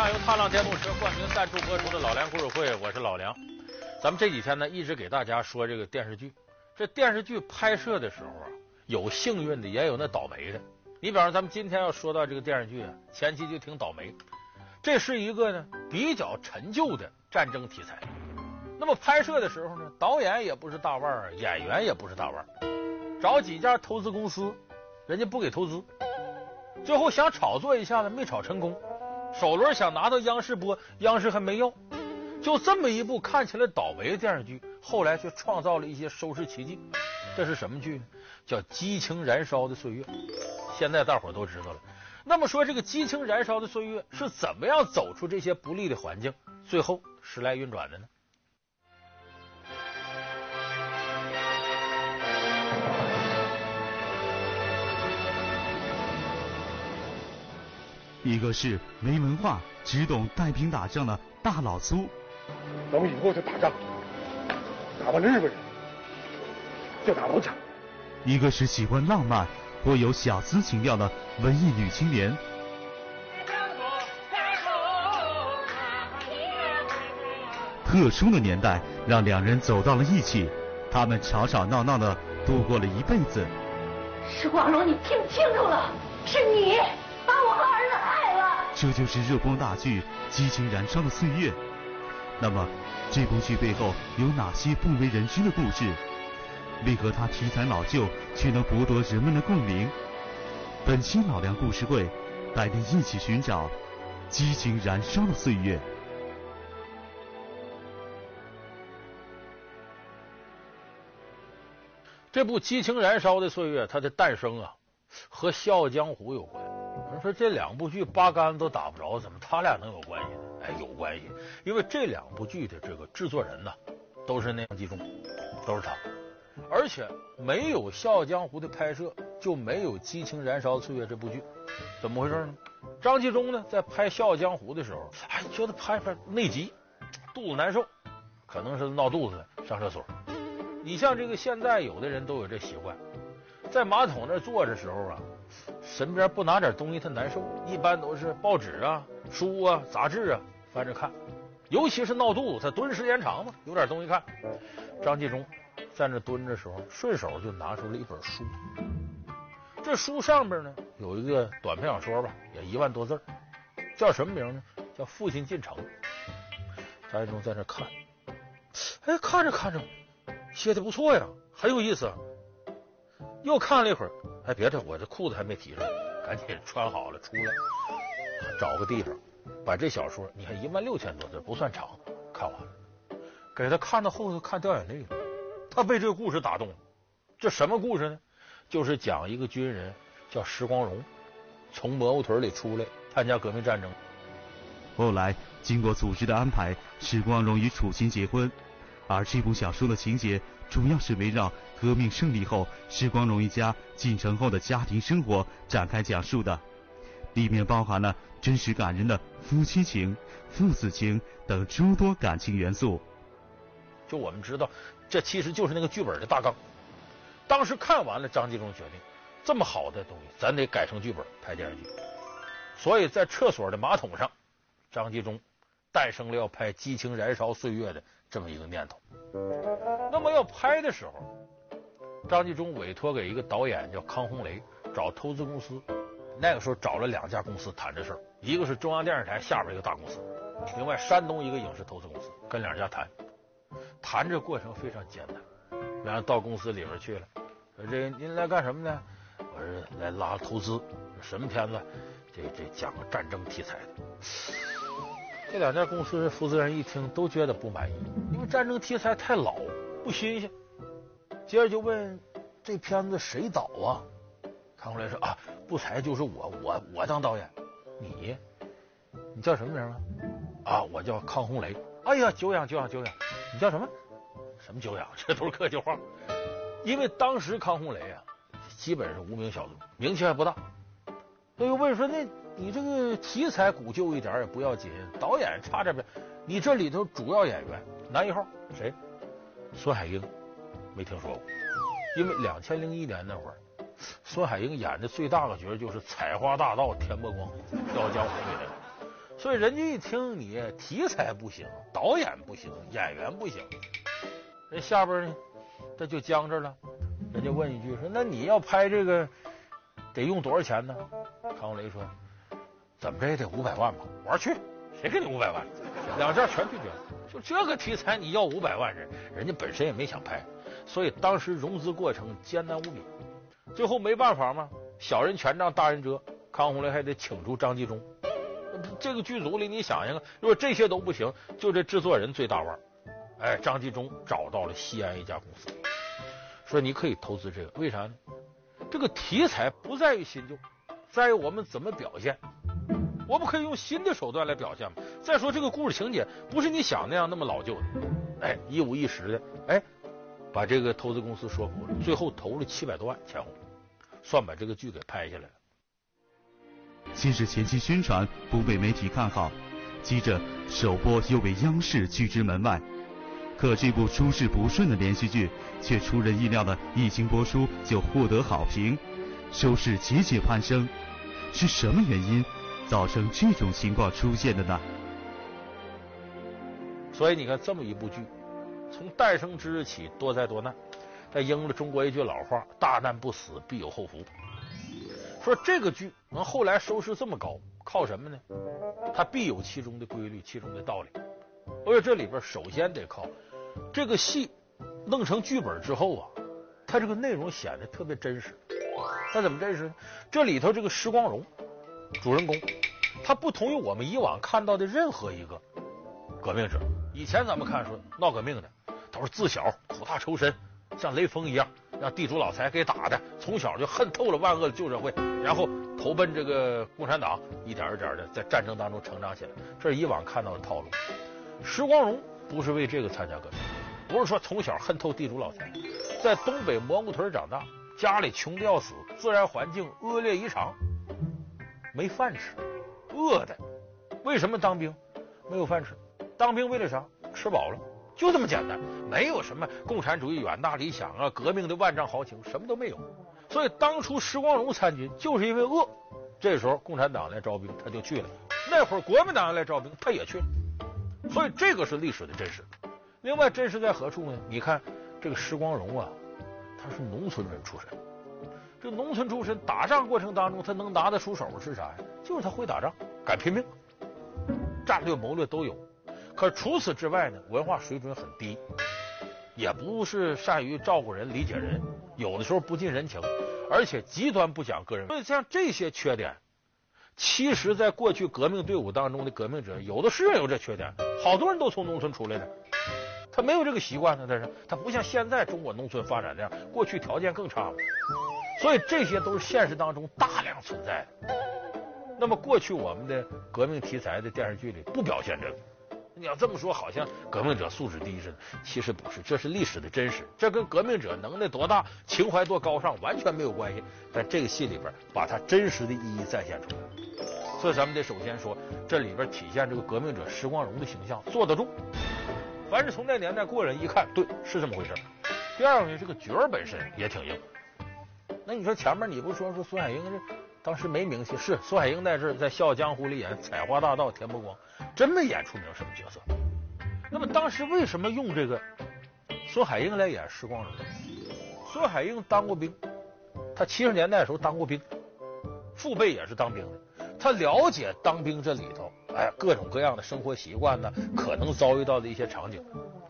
看由踏浪电动车冠名赞助播出的《老梁故事会》，我是老梁。咱们这几天呢，一直给大家说这个电视剧。这电视剧拍摄的时候啊，有幸运的，也有那倒霉的。你比方说，咱们今天要说到这个电视剧啊，前期就挺倒霉。这是一个呢比较陈旧的战争题材。那么拍摄的时候呢，导演也不是大腕儿，演员也不是大腕儿，找几家投资公司，人家不给投资。最后想炒作一下子，没炒成功。首轮想拿到央视播，央视还没要。就这么一部看起来倒霉的电视剧，后来却创造了一些收视奇迹。这是什么剧呢？叫《激情燃烧的岁月》。现在大伙都知道了。那么说，这个激情燃烧的岁月是怎么样走出这些不利的环境，最后时来运转的呢？一个是没文化，只懂带兵打仗的大老粗。咱们以后就打仗，打完了日本人就打老蒋。一个是喜欢浪漫，颇有小资情调的文艺女青年。特殊的年代让两人走到了一起，他们吵吵闹闹的度过了一辈子。时光荣，你听清楚了，是你把我和。这就是热播大剧《激情燃烧的岁月》。那么，这部剧背后有哪些不为人知的故事？为何它题材老旧却能博得人们的共鸣？本期老梁故事会带您一起寻找《激情燃烧的岁月》。这部《激情燃烧的岁月》它的诞生啊，和《笑傲江湖》有关。说这两部剧八竿子都打不着，怎么他俩能有关系呢？哎，有关系，因为这两部剧的这个制作人呢，都是那张纪中，都是他。而且没有《笑傲江湖》的拍摄，就没有《激情燃烧岁月》这部剧。怎么回事呢？张纪中呢，在拍《笑傲江湖》的时候，哎，觉得拍拍内急，肚子难受，可能是闹肚子，上厕所。你像这个现在有的人都有这习惯，在马桶那坐着时候啊，身边不拿点东西他难受，一般都是报纸啊、书啊、杂志啊。翻着看，尤其是闹肚子，他蹲时间长嘛，有点东西看。张纪中在那蹲着时候，顺手就拿出了一本书。这书上边呢有一个短篇小说吧，也一万多字，叫什么名呢？叫《父亲进城》。张纪中在那看，哎，看着看着，写的不错呀，很有意思。又看了一会儿，哎，别的，我这裤子还没提上，赶紧穿好了出来，找个地方。把这小说，你看一万六千多字，不算长，看完了，给他看到后头看掉眼泪了。他被这个故事打动了。这什么故事呢？就是讲一个军人叫石光荣，从蘑菇屯里出来参加革命战争。后来经过组织的安排，石光荣与楚琴结婚。而这部小说的情节主要是围绕革命胜利后施光荣一家进城后的家庭生活展开讲述的。里面包含了真实感人的夫妻情、父子情等诸多感情元素。就我们知道，这其实就是那个剧本的大纲。当时看完了，张纪中决定，这么好的东西，咱得改成剧本拍电视剧。所以在厕所的马桶上，张纪中诞生了要拍《激情燃烧岁月》的这么一个念头。那么要拍的时候，张纪中委托给一个导演叫康洪雷，找投资公司。那个时候找了两家公司谈这事儿，一个是中央电视台下边一个大公司，另外山东一个影视投资公司，跟两家谈，谈这过程非常艰难。然后到公司里边去了，说这您来干什么呢？我说来拉投资，什么片子？这这讲个战争题材的。这两家公司负责人一听都觉得不满意，因为战争题材太老，不新鲜。接着就问这片子谁导啊？康洪雷说啊。不才就是我，我我当导演，你你叫什么名啊？啊，我叫康洪雷。哎呀，久仰久仰久仰，你叫什么？什么久仰？这都是客气话。因为当时康洪雷啊，基本是无名小卒，名气还不大。那又问说，那你这个题材古旧一点也不要紧，导演差这边，你这里头主要演员男一号谁？孙海英，没听说过。因为两千零一年那会儿。孙海英演的最大的角就是采花大盗田伯光，《笑傲江湖》里的。所以人家一听你题材不行，导演不行，演员不行，人下边呢，这就僵着了。人家问一句说：“那你要拍这个，得用多少钱呢？”康洪雷说：“怎么着也得五百万吧。”我说：“去，谁给你五百万？”两家全拒绝了。就这个题材，你要五百万人，人家本身也没想拍，所以当时融资过程艰难无比。最后没办法嘛，小人权杖大人遮，康洪雷还得请出张纪中。这个剧组里，你想想看，如果这些都不行，就这制作人最大腕。哎，张纪中找到了西安一家公司，说你可以投资这个，为啥呢？这个题材不在于新旧，在于我们怎么表现。我们可以用新的手段来表现嘛。再说这个故事情节不是你想那样那么老旧的，哎，一五一十的，哎，把这个投资公司说服了，最后投了七百多万钱红，算把这个剧给拍下来了。先是前期宣传不被媒体看好，接着首播又被央视拒之门外。可这部出事不顺的连续剧，却出人意料的一经播出就获得好评，收视节节攀升。是什么原因造成这种情况出现的呢？所以你看，这么一部剧，从诞生之日起多灾多难，它应了中国一句老话：“大难不死，必有后福。”说这个剧能后来收视这么高，靠什么呢？它必有其中的规律，其中的道理。而且这里边首先得靠这个戏弄成剧本之后啊，它这个内容显得特别真实。它怎么真实呢？这里头这个施光荣主人公，他不同于我们以往看到的任何一个革命者。以前咱们看说闹革命的都是自小苦大仇深，像雷锋一样。让地主老财给打的，从小就恨透了万恶的旧社会，然后投奔这个共产党，一点一点的在战争当中成长起来。这是以往看到的套路。石光荣不是为这个参加革命，不是说从小恨透地主老财，在东北蘑菇屯长大，家里穷的要死，自然环境恶劣异常，没饭吃，饿的。为什么当兵？没有饭吃。当兵为了啥？吃饱了。就这么简单，没有什么共产主义远大理想啊，革命的万丈豪情，什么都没有。所以当初石光荣参军就是因为饿。这时候共产党来招兵，他就去了；那会儿国民党来招兵，他也去了。所以这个是历史的真实。另外，真实在何处呢？你看这个石光荣啊，他是农村人出身。这农村出身，打仗过程当中他能拿得出手是啥呀？就是他会打仗，敢拼命，战略谋略都有。可除此之外呢，文化水准很低，也不是善于照顾人、理解人，有的时候不近人情，而且极端不讲个人。所以像这些缺点，其实在过去革命队伍当中的革命者，有的是人有这缺点，好多人都从农村出来的，他没有这个习惯呢。但是他不像现在中国农村发展那样，过去条件更差了，所以这些都是现实当中大量存在的。那么过去我们的革命题材的电视剧里不表现这个。你要这么说，好像革命者素质低似的，其实不是，这是历史的真实，这跟革命者能耐多大、情怀多高尚完全没有关系。但这个戏里边把它真实的意义再现出来，所以咱们得首先说，这里边体现这个革命者石光荣的形象坐得住。凡是从那年代过人一看，对，是这么回事。第二个呢，这个角儿本身也挺硬。那你说前面你不说说孙海英这？当时没名气，是孙海英在这在《笑傲江湖》里演采花大盗田伯光，真没演出名什么角色。那么当时为什么用这个孙海英来演施光荣？孙海英当过兵，他七十年代的时候当过兵，父辈也是当兵的，他了解当兵这里头，哎，各种各样的生活习惯呢，可能遭遇到的一些场景。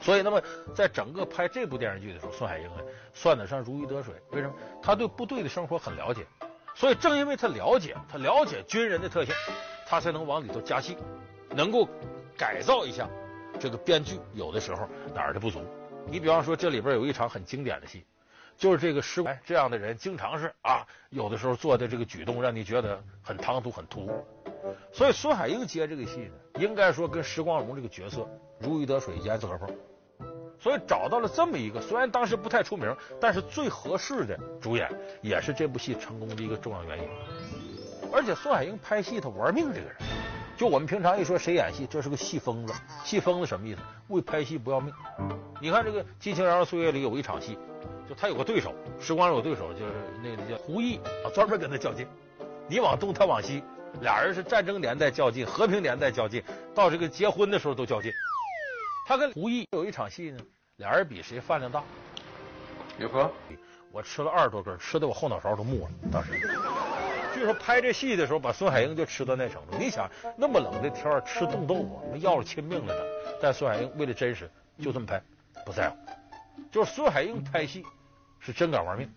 所以，那么在整个拍这部电视剧的时候，孙海英呢算得上如鱼得水。为什么？他对部队的生活很了解。所以，正因为他了解，他了解军人的特性，他才能往里头加戏，能够改造一下这个编剧有的时候哪儿的不足。你比方说，这里边有一场很经典的戏，就是这个施光这样的人，经常是啊，有的时候做的这个举动让你觉得很唐突、很突兀。所以，孙海英接这个戏呢，应该说跟石光荣这个角色如鱼得水，严丝合缝。所以找到了这么一个，虽然当时不太出名，但是最合适的主演，也是这部戏成功的一个重要原因。而且孙海英拍戏他玩命，这个人，就我们平常一说谁演戏，这是个戏疯子。戏疯子什么意思？为拍戏不要命。你看这个《激情燃烧岁月》里有一场戏，就他有个对手，时光有对手，就是那个叫胡毅啊，专门跟他较劲。你往东，他往西，俩人是战争年代较劲，和平年代较劲，到这个结婚的时候都较劲。他跟胡毅有一场戏呢，俩人比谁饭量大。有何？我吃了二十多根，吃的我后脑勺都木了。当时，据说拍这戏的时候，把孙海英就吃到那程度。你想，那么冷的天吃冻豆腐，那要了亲命了呢。但孙海英为了真实，就这么拍，不在乎。就是孙海英拍戏是真敢玩命。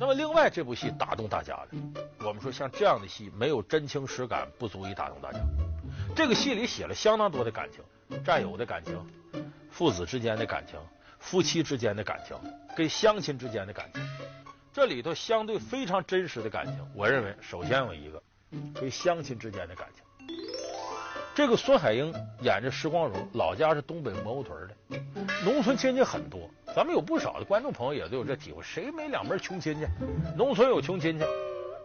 那么另外这部戏打动大家的，我们说像这样的戏没有真情实感，不足以打动大家。这个戏里写了相当多的感情，战友的感情，父子之间的感情。夫妻之间的感情，跟乡亲之间的感情，这里头相对非常真实的感情，我认为首先有一个，跟乡亲之间的感情。这个孙海英演着石光荣，老家是东北蘑菇屯的，农村亲戚很多，咱们有不少的观众朋友也都有这体会，谁没两门穷亲戚？农村有穷亲戚，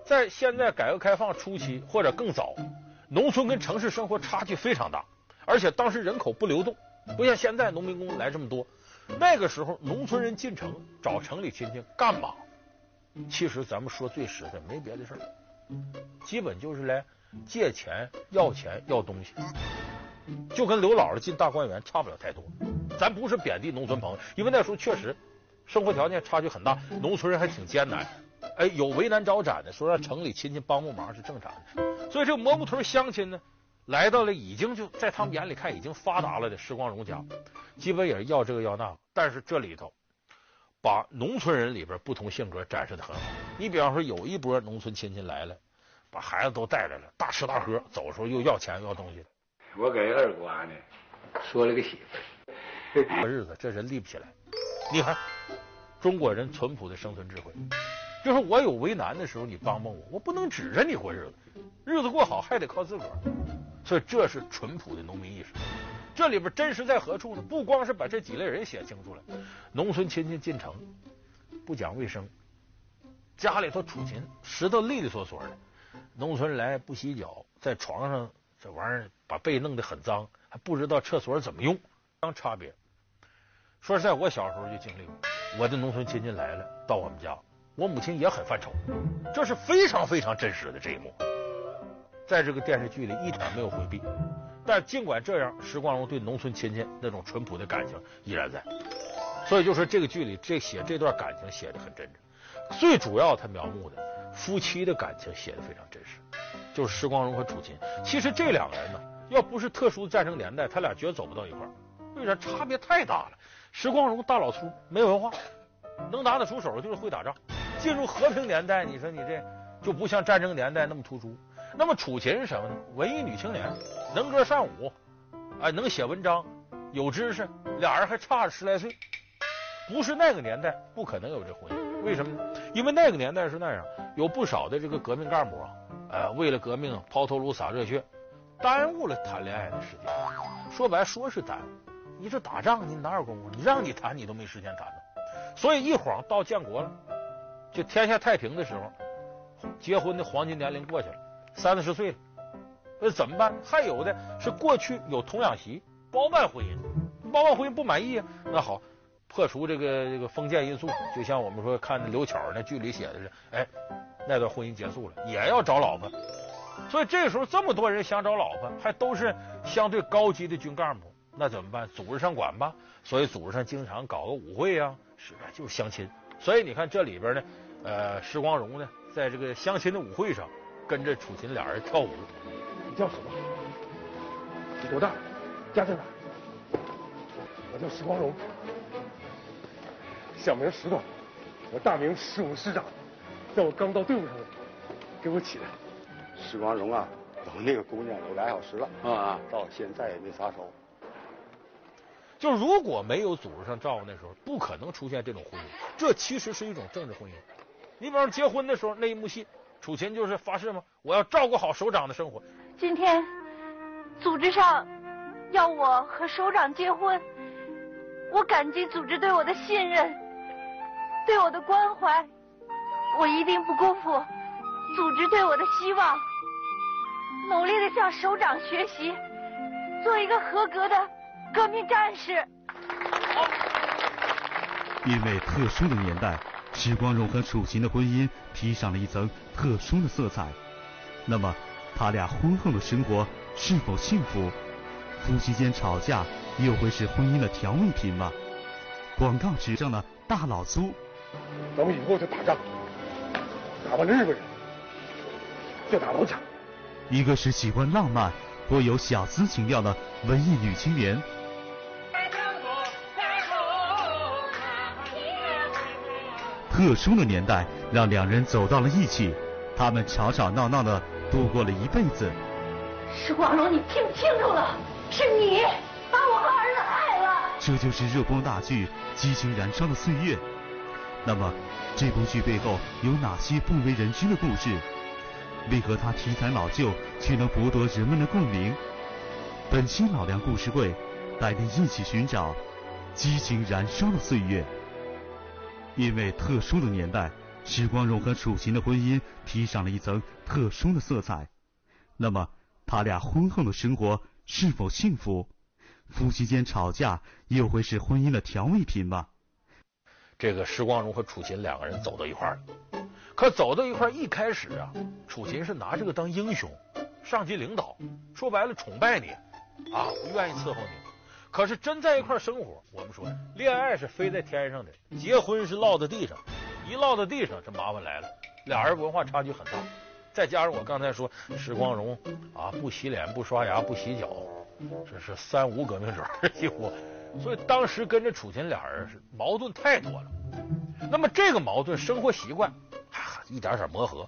在现在改革开放初期或者更早，农村跟城市生活差距非常大，而且当时人口不流动，不像现在农民工来这么多。那个时候，农村人进城找城里亲戚干嘛？其实咱们说最实在，没别的事儿，基本就是来借钱、要钱、要东西，就跟刘姥姥进大观园差不了太多。咱不是贬低农村朋友，因为那时候确实生活条件差距很大，农村人还挺艰难。哎，有为难招展的，说让城里亲戚帮帮忙是正常的。所以这蘑菇屯乡亲呢，来到了已经就在他们眼里看已经发达了的时光荣家。基本也是要这个要那个，但是这里头把农村人里边不同性格展示的很好。你比方说，有一波农村亲戚来了，把孩子都带来了，大吃大喝，走的时候又要钱要东西。我给二瓜呢说了个媳妇，过日子这人立不起来。你看中国人淳朴的生存智慧，就是我有为难的时候，你帮帮我，我不能指着你过日子，日子过好还得靠自个儿。所以这是淳朴的农民意识。这里边真实在何处呢？不光是把这几类人写清楚了，农村亲戚进城不讲卫生，家里头储禽，石头利利索索的，农村来不洗脚，在床上这玩意儿把被弄得很脏，还不知道厕所怎么用，当差别。说实在，我小时候就经历过，我的农村亲戚来了到我们家，我母亲也很犯愁，这是非常非常真实的这一幕，在这个电视剧里一点没有回避。但尽管这样，石光荣对农村亲戚那种淳朴的感情依然在，所以就说这个剧里这写这段感情写的很真诚。最主要他描摹的夫妻的感情写的非常真实，就是石光荣和楚琴。其实这两个人呢，要不是特殊战争年代，他俩绝走不到一块儿。为啥？差别太大了。石光荣大老粗，没文化，能拿得出手就是会打仗。进入和平年代，你说你这就不像战争年代那么突出。那么楚琴是什么呢？文艺女青年，能歌善舞，哎，能写文章，有知识，俩人还差十来岁，不是那个年代，不可能有这婚姻。为什么呢？因为那个年代是那样，有不少的这个革命干部啊，呃，为了革命抛头颅洒热血，耽误了谈恋爱的时间。说白说是耽误，你这打仗你哪有功夫？你让你谈你都没时间谈呢。所以一晃到建国了，就天下太平的时候，结婚的黄金年龄过去了。三四十岁了，那怎么办？还有的是过去有童养媳，包办婚姻，包办婚姻不满意啊？那好，破除这个这个封建因素，就像我们说看刘巧那剧里写的是，哎，那段婚姻结束了，也要找老婆。所以这时候这么多人想找老婆，还都是相对高级的军干部，那怎么办？组织上管吧。所以组织上经常搞个舞会啊，是吧？就是相亲。所以你看这里边呢，呃，石光荣呢，在这个相亲的舞会上。跟着楚琴俩人跳舞。你叫什么？你多大？家在哪？我叫石光荣，小名石头，我大名十五师长，在我刚到队伍上给我起的。石光荣啊，等那个姑娘有俩小时了啊，到现在也没撒手。就如果没有组织上照顾，那时候不可能出现这种婚姻。这其实是一种政治婚姻。你比方说结婚的时候那一幕戏。楚琴就是发誓吗？我要照顾好首长的生活。今天组织上要我和首长结婚，我感激组织对我的信任，对我的关怀，我一定不辜负组织对我的希望，努力的向首长学习，做一个合格的革命战士。因为特殊的年代。石光荣和楚琴的婚姻披上了一层特殊的色彩。那么，他俩婚后的生活是否幸福？夫妻间吵架又会是婚姻的调味品吗？广告纸上的大老粗，咱们以后就打仗，打完日本人就打老蒋。一个是喜欢浪漫或有小资情调的文艺女青年。特殊的年代让两人走到了一起，他们吵吵闹闹的度过了一辈子。时光荣，你听清楚了，是你把我和儿子害了。这就是热播大剧《激情燃烧的岁月》。那么，这部剧背后有哪些不为人知的故事？为何它题材老旧却能博得人们的共鸣？本期老梁故事会带您一起寻找《激情燃烧的岁月》。因为特殊的年代，时光荣和楚琴的婚姻披上了一层特殊的色彩。那么，他俩婚后的生活是否幸福？夫妻间吵架又会是婚姻的调味品吗？这个时光荣和楚琴两个人走到一块儿，可走到一块儿一开始啊，楚琴是拿这个当英雄，上级领导，说白了崇拜你，啊，愿意伺候你。可是真在一块生活，我们说恋爱是飞在天上的，结婚是落在地上，一落到地上，这麻烦来了。俩人文化差距很大，再加上我刚才说石光荣啊，不洗脸、不刷牙、不洗脚，这是三无革命者几乎，所以当时跟着楚琴俩人是矛盾太多了。那么这个矛盾，生活习惯啊，一点点磨合。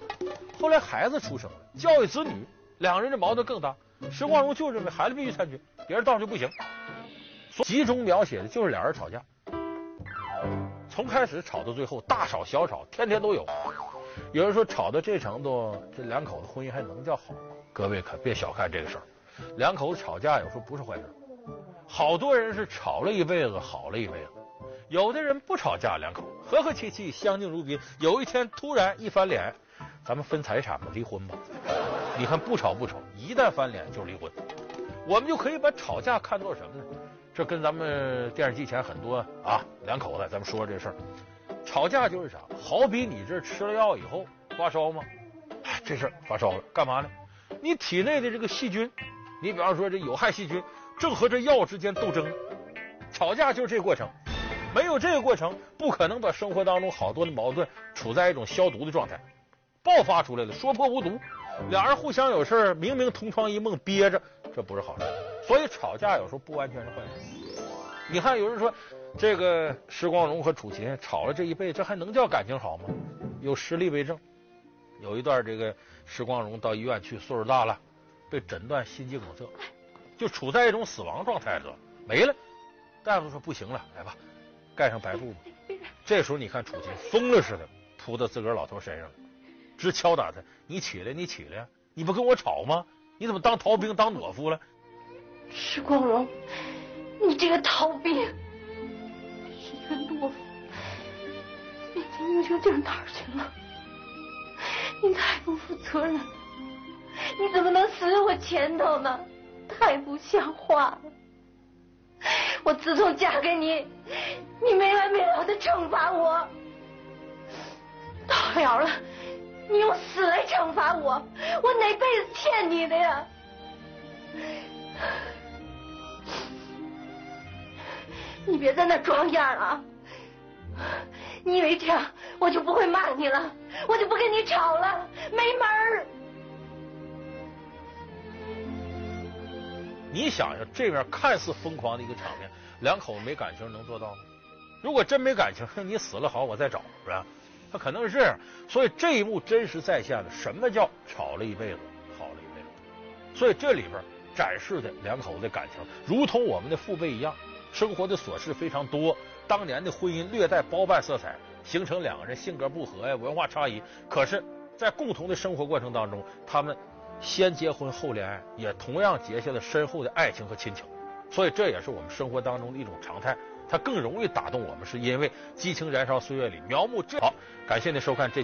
后来孩子出生了，教育子女，两人的矛盾更大。石光荣就认为孩子必须参军，别人到就不行。集中描写的就是俩人吵架，从开始吵到最后，大吵小吵，天天都有。有人说吵到这程度，这两口子婚姻还能叫好吗？各位可别小看这个事儿，两口子吵架有时候不是坏事。好多人是吵了一辈子，好了一辈子；有的人不吵架，两口和和气气，相敬如宾。有一天突然一翻脸，咱们分财产吧，离婚吧。你看不吵不吵，一旦翻脸就离婚。我们就可以把吵架看作什么呢？这跟咱们电视机前很多啊两口子，咱们说说这事儿，吵架就是啥？好比你这吃了药以后发烧吗？这事儿发烧了，干嘛呢？你体内的这个细菌，你比方说这有害细菌，正和这药之间斗争。吵架就是这个过程，没有这个过程，不可能把生活当中好多的矛盾处在一种消毒的状态，爆发出来了，说破无毒。俩人互相有事儿，明明同床异梦，憋着，这不是好事。所以吵架有时候不完全是坏事。你看，有人说这个石光荣和楚琴吵了这一辈子，这还能叫感情好吗？有实例为证。有一段，这个石光荣到医院去，岁数大了，被诊断心肌梗塞，就处在一种死亡状态了，没了。大夫说不行了，来吧，盖上白布吧。这时候你看楚琴疯了似的扑到自个儿老头身上，直敲打他：“你起来，你起来，你不跟我吵吗？你怎么当逃兵当懦夫了？”石光荣，你这个逃兵，你这个懦夫，你英雄劲哪儿去了？你太不负责任了，你怎么能死在我前头呢？太不像话了！我自从嫁给你，你没完没了的惩罚我，到了了，你用死来惩罚我，我哪辈子欠你的呀？你别在那装样啊！你以为这样我就不会骂你了？我就不跟你吵了？没门儿！你想想，这边看似疯狂的一个场面，两口子没感情能做到吗？如果真没感情，你死了好，我再找，是吧？他可能是这样。所以这一幕真实再现了什么叫吵了一辈子，好了一辈子。所以这里边展示的两口子的感情，如同我们的父辈一样。生活的琐事非常多，当年的婚姻略带包办色彩，形成两个人性格不合呀、文化差异。可是，在共同的生活过程当中，他们先结婚后恋爱，也同样结下了深厚的爱情和亲情。所以，这也是我们生活当中的一种常态。它更容易打动我们，是因为《激情燃烧岁月》里描摹这。好，感谢您收看这。